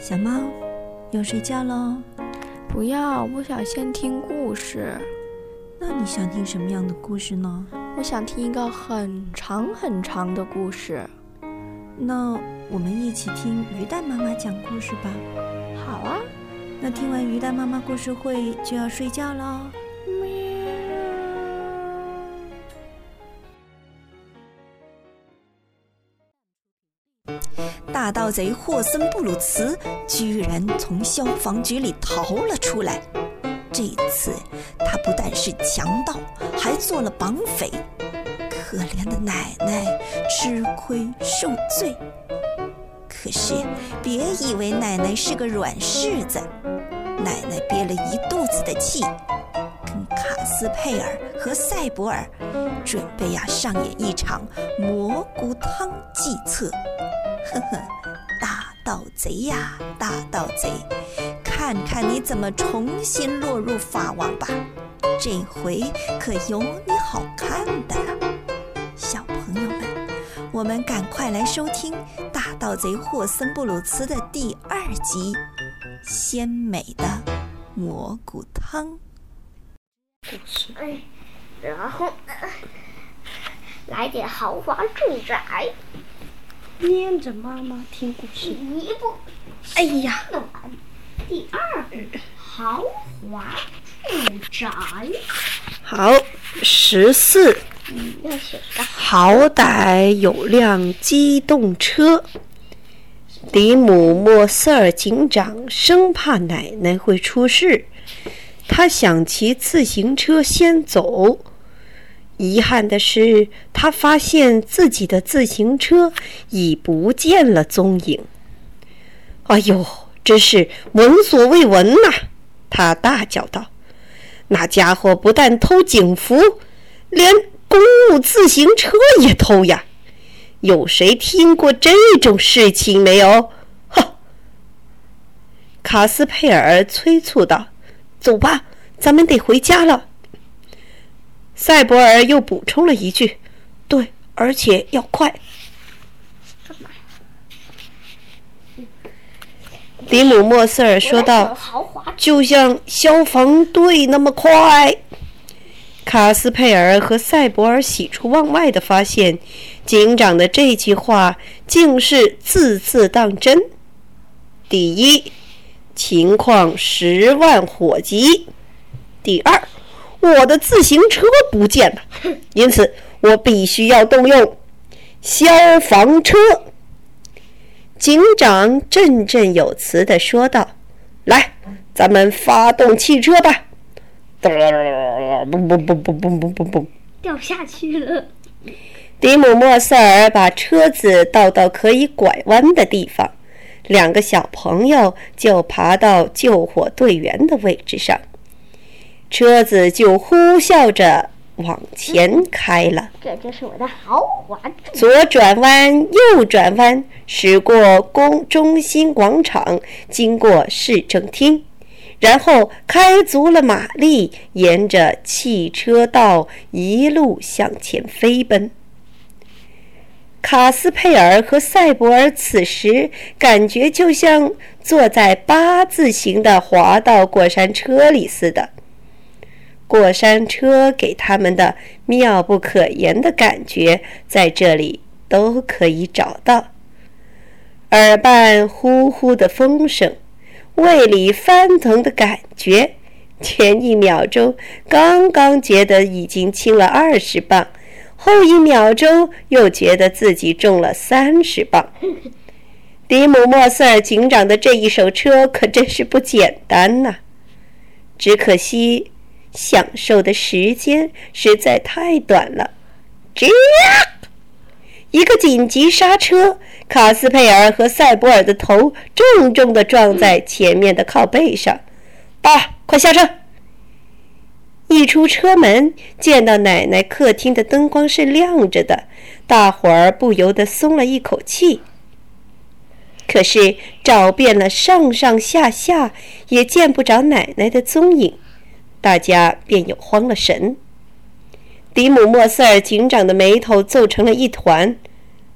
小猫，要睡觉喽？不要，我想先听故事。那你想听什么样的故事呢？我想听一个很长很长的故事。那我们一起听鱼蛋妈妈讲故事吧。好啊。那听完鱼蛋妈妈故事会就要睡觉喽。盗贼霍森布鲁茨居然从消防局里逃了出来。这次他不但是强盗，还做了绑匪。可怜的奶奶吃亏受罪。可是别以为奶奶是个软柿子，奶奶憋了一肚子的气，跟卡斯佩尔和赛博尔准备呀上演一场蘑菇汤计策。呵呵，大盗贼呀，大盗贼，看看你怎么重新落入法网吧！这回可有你好看的了，小朋友们，我们赶快来收听《大盗贼霍森布鲁茨》的第二集《鲜美的蘑菇汤》。故事，然后来点豪华住宅。黏着妈妈听故事。第一步，哎呀，第二，豪华住宅。好，十四。嗯，要写个好歹有辆机动车。迪姆·莫瑟尔警长生怕奶奶会出事，他想骑自行车先走。遗憾的是，他发现自己的自行车已不见了踪影。哎呦，真是闻所未闻呐！他大叫道：“那家伙不但偷警服，连公务自行车也偷呀！有谁听过这种事情没有？”哈！卡斯佩尔催促道：“走吧，咱们得回家了。”赛博尔又补充了一句：“对，而且要快。”迪姆·莫瑟尔说道：“就像消防队那么快。”卡斯佩尔和赛博尔喜出望外的发现，警长的这句话竟是字字当真。第一，情况十万火急；第二。我的自行车不见了，因此我必须要动用消防车。警长振振有词地说道：“来，咱们发动汽车吧！”嘣嘣嘣嘣嘣嘣嘣嘣，掉下去了。迪姆·莫塞尔把车子倒到可以拐弯的地方，两个小朋友就爬到救火队员的位置上。车子就呼啸着往前开了。这就是我的豪华。左转弯，右转弯，驶过公中心广场，经过市政厅，然后开足了马力，沿着汽车道一路向前飞奔。卡斯佩尔和赛博尔此时感觉就像坐在八字形的滑道过山车里似的。过山车给他们的妙不可言的感觉，在这里都可以找到。耳畔呼呼的风声，胃里翻腾的感觉，前一秒钟刚刚觉得已经轻了二十磅，后一秒钟又觉得自己重了三十磅。迪姆·莫塞尔警长的这一手车可真是不简单呐，只可惜。享受的时间实在太短了。这样，一个紧急刹车，卡斯佩尔和塞博尔的头重重地撞在前面的靠背上。爸，快下车！一出车门，见到奶奶客厅的灯光是亮着的，大伙儿不由得松了一口气。可是找遍了上上下下，也见不着奶奶的踪影。大家便又慌了神。迪姆·莫塞尔警长的眉头皱成了一团，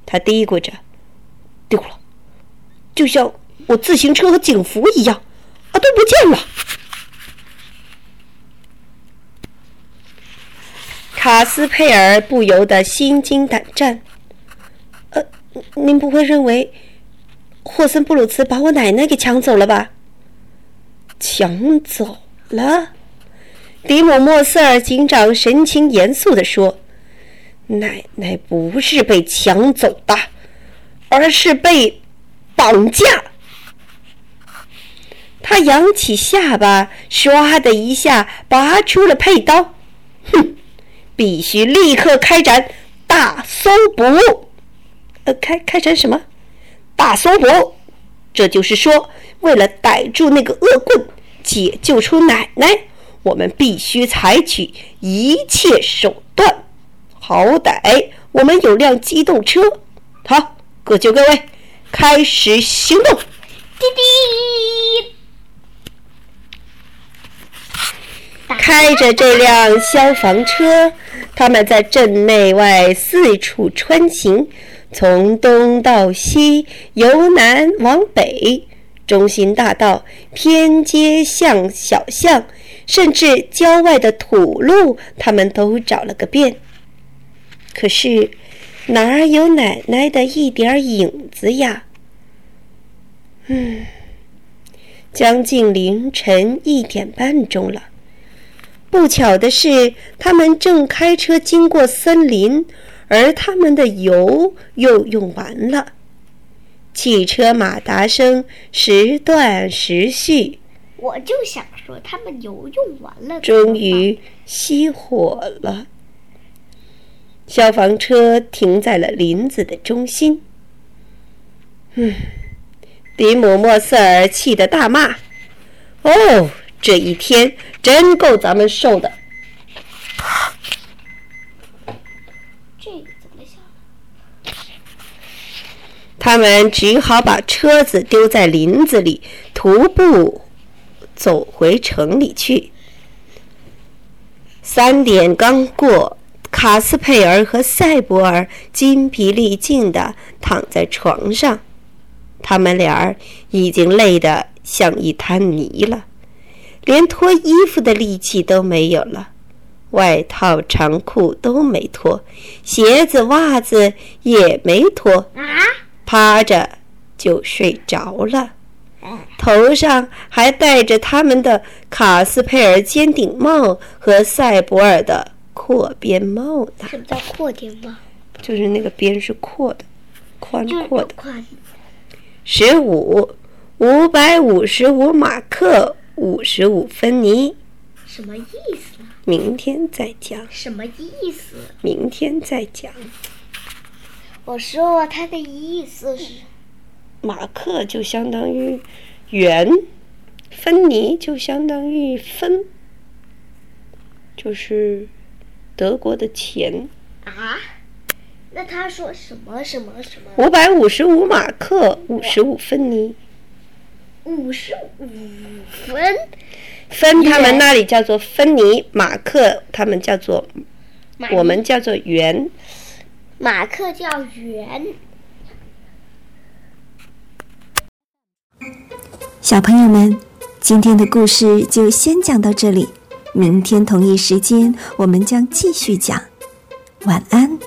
他嘀咕着：“丢了，就像我自行车和警服一样，啊，都不见了。卡斯佩尔不由得心惊胆战。呃，您不会认为霍森布鲁茨把我奶奶给抢走了吧？抢走了？迪姆莫瑟尔警长神情严肃地说：“奶奶不是被抢走的，而是被绑架。”他扬起下巴，唰的一下拔出了佩刀。哼，必须立刻开展大搜捕。呃，开开展什么？大搜捕。这就是说，为了逮住那个恶棍，解救出奶奶，我们必须采取一切手段。好歹我们有辆机动车。好，各就各位，开始行动。滴滴。开着这辆消防车，他们在镇内外四处穿行，从东到西，由南往北，中心大道、偏街巷、小巷，甚至郊外的土路，他们都找了个遍。可是，哪有奶奶的一点影子呀？嗯，将近凌晨一点半钟了。不巧的是，他们正开车经过森林，而他们的油又用完了。汽车马达声时断时续。我就想说，他们油用完了，终于熄火了。消防车停在了林子的中心。嗯，迪姆莫瑟尔气得大骂：“哦！”这一天真够咱们受的。这个怎么下？他们只好把车子丢在林子里，徒步走回城里去。三点刚过，卡斯佩尔和塞博尔筋疲力尽的躺在床上，他们俩已经累得像一滩泥了。连脱衣服的力气都没有了，外套、长裤都没脱，鞋子、袜子也没脱，趴着就睡着了。头上还戴着他们的卡斯佩尔尖顶帽和塞博尔的阔边帽呢。什么叫阔边帽？就是那个边是阔的，宽阔的。十五，五百五十五马克。五十五分尼，什么意思？明天再讲。什么意思？明天再讲。我说他的意思是，马克就相当于元，芬尼就相当于分，就是德国的钱。啊？那他说什么什么什么？五百五十五马克，五十五芬尼。五十五分，分他们那里叫做芬尼，马克他们叫做，我们叫做元，马克叫元。小朋友们，今天的故事就先讲到这里，明天同一时间我们将继续讲，晚安。